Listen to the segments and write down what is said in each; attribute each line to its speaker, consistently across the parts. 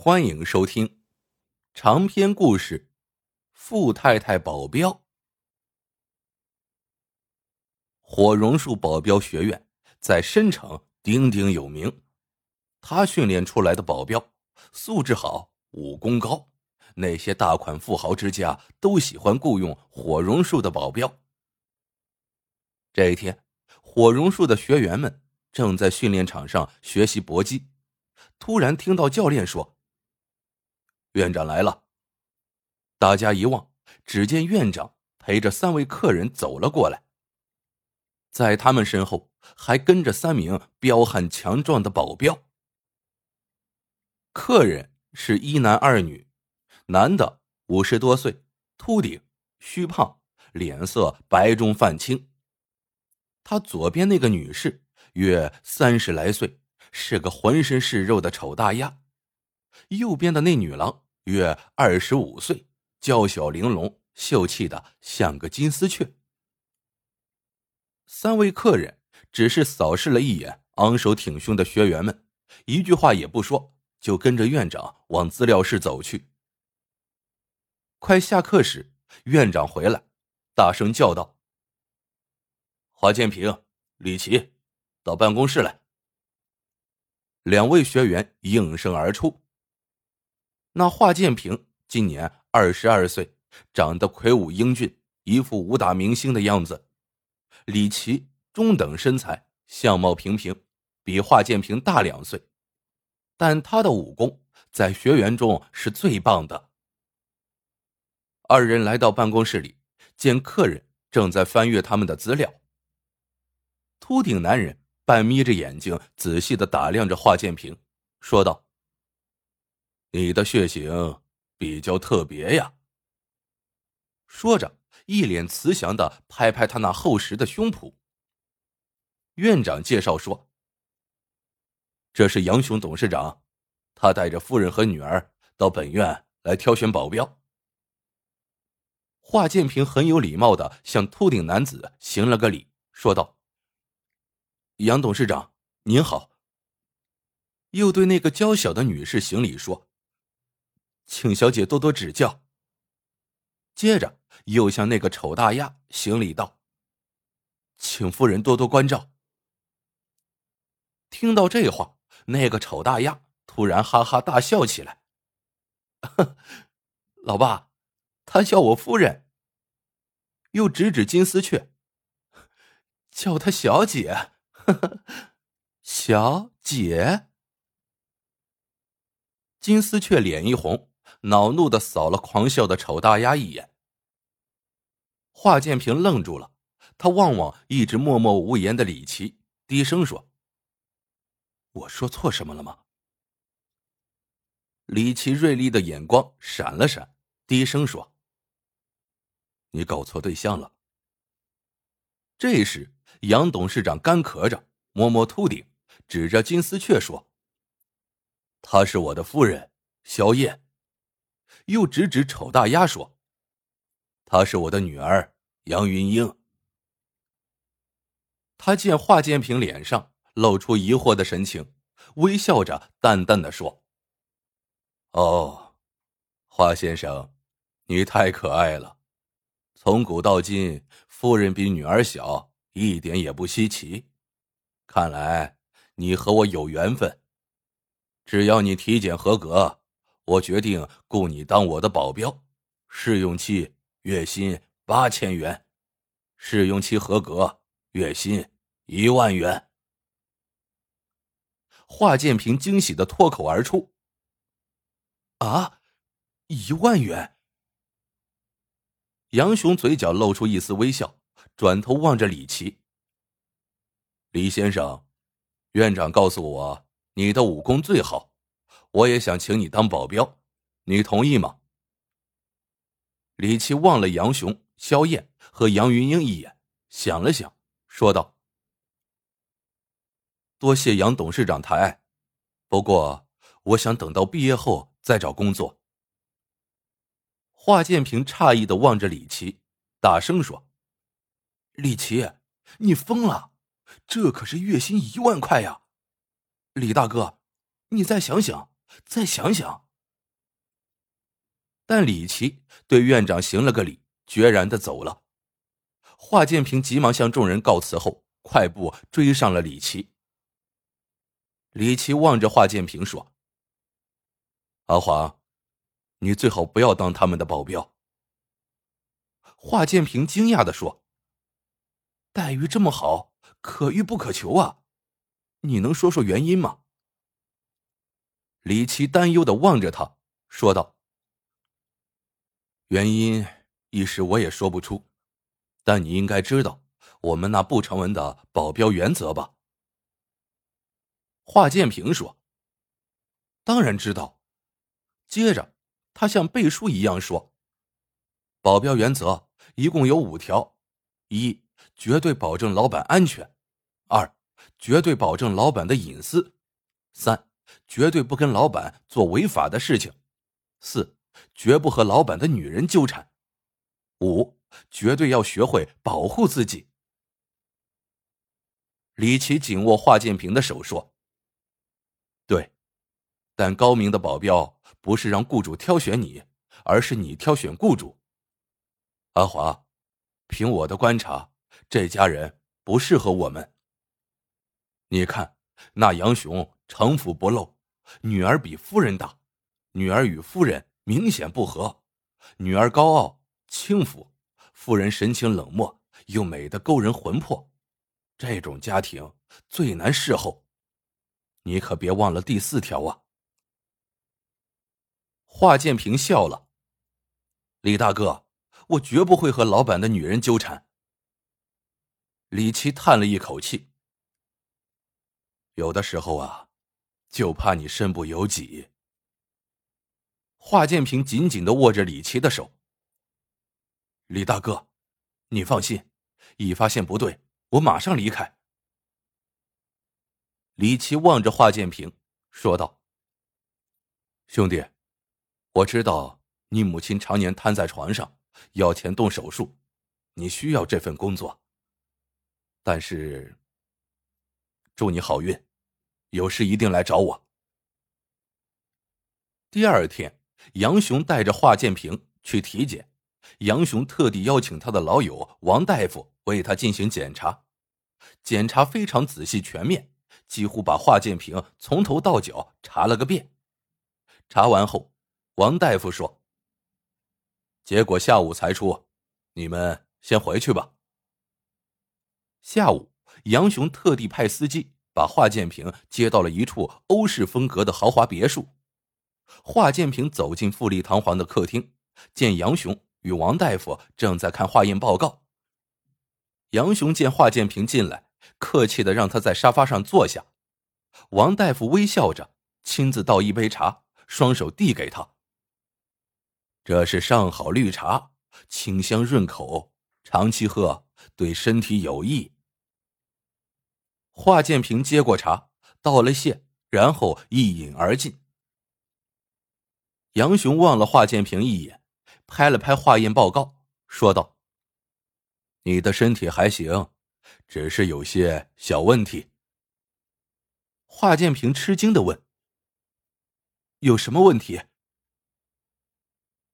Speaker 1: 欢迎收听长篇故事《富太太保镖》。火榕树保镖学院在申城鼎鼎有名，他训练出来的保镖素质好，武功高，那些大款富豪之家都喜欢雇佣火榕树的保镖。这一天，火榕树的学员们正在训练场上学习搏击，突然听到教练说。院长来了。大家一望，只见院长陪着三位客人走了过来。在他们身后还跟着三名彪悍强壮的保镖。客人是一男二女，男的五十多岁，秃顶，虚胖，脸色白中泛青。他左边那个女士约三十来岁，是个浑身是肉的丑大鸭。右边的那女郎。约二十五岁，娇小玲珑，秀气的像个金丝雀。三位客人只是扫视了一眼昂首挺胸的学员们，一句话也不说，就跟着院长往资料室走去。快下课时，院长回来，大声叫道：“华建平、李奇，到办公室来。”两位学员应声而出。那华建平今年二十二岁，长得魁梧英俊，一副武打明星的样子。李琦中等身材，相貌平平，比华建平大两岁，但他的武功在学员中是最棒的。二人来到办公室里，见客人正在翻阅他们的资料。秃顶男人半眯着眼睛，仔细的打量着华建平，说道。你的血型比较特别呀。说着，一脸慈祥的拍拍他那厚实的胸脯。院长介绍说：“这是杨雄董事长，他带着夫人和女儿到本院来挑选保镖。”华建平很有礼貌的向秃顶男子行了个礼，说道：“杨董事长您好。”又对那个娇小的女士行礼说。请小姐多多指教。接着又向那个丑大鸭行礼道：“请夫人多多关照。”听到这话，那个丑大鸭突然哈哈大笑起来：“ 老爸，他叫我夫人。”又指指金丝雀：“叫她小姐。”小姐，金丝雀脸一红。恼怒的扫了狂笑的丑大鸭一眼，华建平愣住了，他望望一直默默无言的李琦，低声说：“我说错什么了吗？”李琦锐利的眼光闪了闪，低声说：“你搞错对象了。”这时，杨董事长干咳着，摸摸秃顶，指着金丝雀说：“她是我的夫人，萧燕。”又指指丑大鸭说：“她是我的女儿杨云英。”他见华建平脸上露出疑惑的神情，微笑着淡淡的说：“哦，华先生，你太可爱了。从古到今，夫人比女儿小，一点也不稀奇。看来你和我有缘分。只要你体检合格。”我决定雇你当我的保镖，试用期月薪八千元，试用期合格，月薪一万元。华建平惊喜的脱口而出：“啊，一万元！”杨雄嘴角露出一丝微笑，转头望着李琦：“李先生，院长告诉我你的武功最好。”我也想请你当保镖，你同意吗？李琦望了杨雄、萧燕和杨云英一眼，想了想，说道：“多谢杨董事长抬爱，不过我想等到毕业后再找工作。”华建平诧异的望着李琦，大声说：“李琦，你疯了？这可是月薪一万块呀！李大哥，你再想想。”再想想。但李琦对院长行了个礼，决然的走了。华建平急忙向众人告辞后，快步追上了李琦。李琦望着华建平说：“阿华，你最好不要当他们的保镖。”华建平惊讶的说：“待遇这么好，可遇不可求啊！你能说说原因吗？”李琦担忧的望着他，说道：“原因一时我也说不出，但你应该知道我们那不成文的保镖原则吧？”华建平说：“当然知道。”接着，他像背书一样说：“保镖原则一共有五条：一、绝对保证老板安全；二、绝对保证老板的隐私；三。”绝对不跟老板做违法的事情。四，绝不和老板的女人纠缠。五，绝对要学会保护自己。李奇紧握华建平的手说：“对，但高明的保镖不是让雇主挑选你，而是你挑选雇主。阿华，凭我的观察，这家人不适合我们。你看。”那杨雄城府不露，女儿比夫人大，女儿与夫人明显不和，女儿高傲轻浮，夫人神情冷漠又美得勾人魂魄，这种家庭最难侍候。你可别忘了第四条啊！华建平笑了，李大哥，我绝不会和老板的女人纠缠。李琦叹了一口气。有的时候啊，就怕你身不由己。华建平紧紧的握着李琦的手。李大哥，你放心，一发现不对，我马上离开。李琦望着华建平，说道：“兄弟，我知道你母亲常年瘫在床上，要钱动手术，你需要这份工作。但是，祝你好运。”有事一定来找我。第二天，杨雄带着华建平去体检。杨雄特地邀请他的老友王大夫为他进行检查，检查非常仔细全面，几乎把华建平从头到脚查了个遍。查完后，王大夫说：“结果下午才出，你们先回去吧。”下午，杨雄特地派司机。把华建平接到了一处欧式风格的豪华别墅。华建平走进富丽堂皇的客厅，见杨雄与王大夫正在看化验报告。杨雄见华建平进来，客气的让他在沙发上坐下。王大夫微笑着，亲自倒一杯茶，双手递给他。这是上好绿茶，清香润口，长期喝对身体有益。华建平接过茶，道了谢，然后一饮而尽。杨雄望了华建平一眼，拍了拍化验报告，说道：“你的身体还行，只是有些小问题。”华建平吃惊的问：“有什么问题？”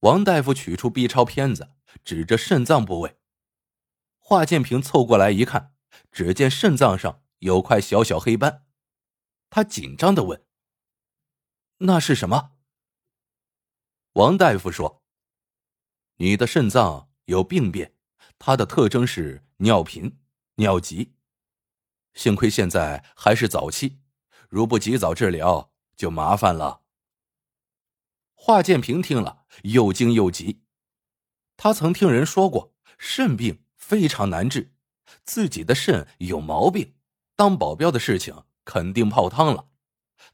Speaker 1: 王大夫取出 B 超片子，指着肾脏部位。华建平凑过来一看，只见肾脏上。有块小小黑斑，他紧张的问：“那是什么？”王大夫说：“你的肾脏有病变，它的特征是尿频、尿急。幸亏现在还是早期，如不及早治疗，就麻烦了。”华建平听了，又惊又急。他曾听人说过，肾病非常难治，自己的肾有毛病。当保镖的事情肯定泡汤了，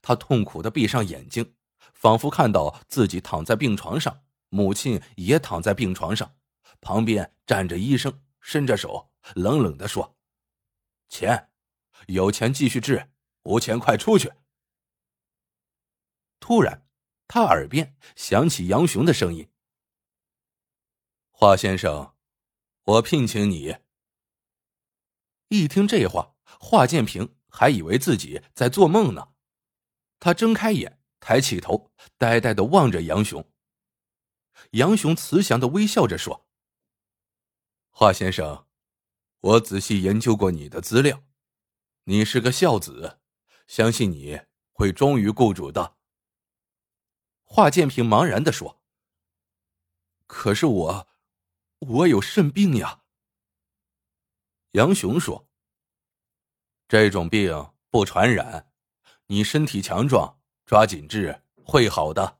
Speaker 1: 他痛苦的闭上眼睛，仿佛看到自己躺在病床上，母亲也躺在病床上，旁边站着医生，伸着手，冷冷的说：“钱，有钱继续治，无钱快出去。”突然，他耳边响起杨雄的声音：“华先生，我聘请你。”一听这话。华建平还以为自己在做梦呢，他睁开眼，抬起头，呆呆的望着杨雄。杨雄慈祥的微笑着说：“华先生，我仔细研究过你的资料，你是个孝子，相信你会忠于雇主的。”华建平茫然的说：“可是我，我有肾病呀。”杨雄说：“这种病不传染，你身体强壮，抓紧治，会好的。”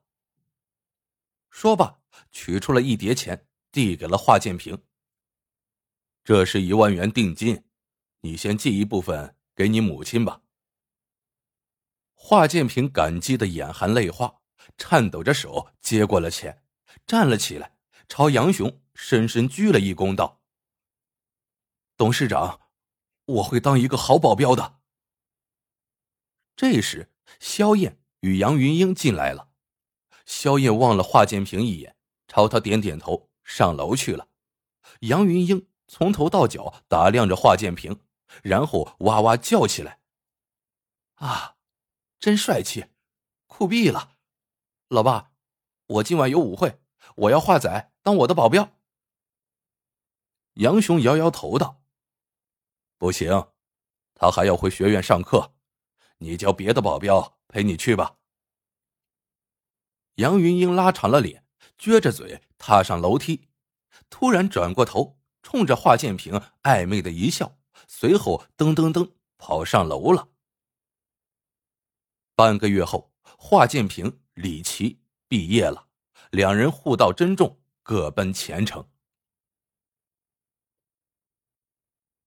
Speaker 1: 说罢，取出了一叠钱，递给了华建平。这是一万元定金，你先寄一部分给你母亲吧。华建平感激的眼含泪花，颤抖着手接过了钱，站了起来，朝杨雄深深鞠了一躬，道：“董事长，我会当一个好保镖的。”这时，萧燕与杨云英进来了。萧燕望了华建平一眼，朝他点点头，上楼去了。杨云英从头到脚打量着华建平，然后哇哇叫起来：“啊，真帅气，酷毙了！老爸，我今晚有舞会，我要华仔当我的保镖。”杨雄摇摇头道：“不行，他还要回学院上课，你叫别的保镖陪你去吧。”杨云英拉长了脸，撅着嘴踏上楼梯，突然转过头，冲着华建平暧昧的一笑，随后噔噔噔跑上楼了。半个月后，华建平、李琦毕业了，两人互道珍重，各奔前程。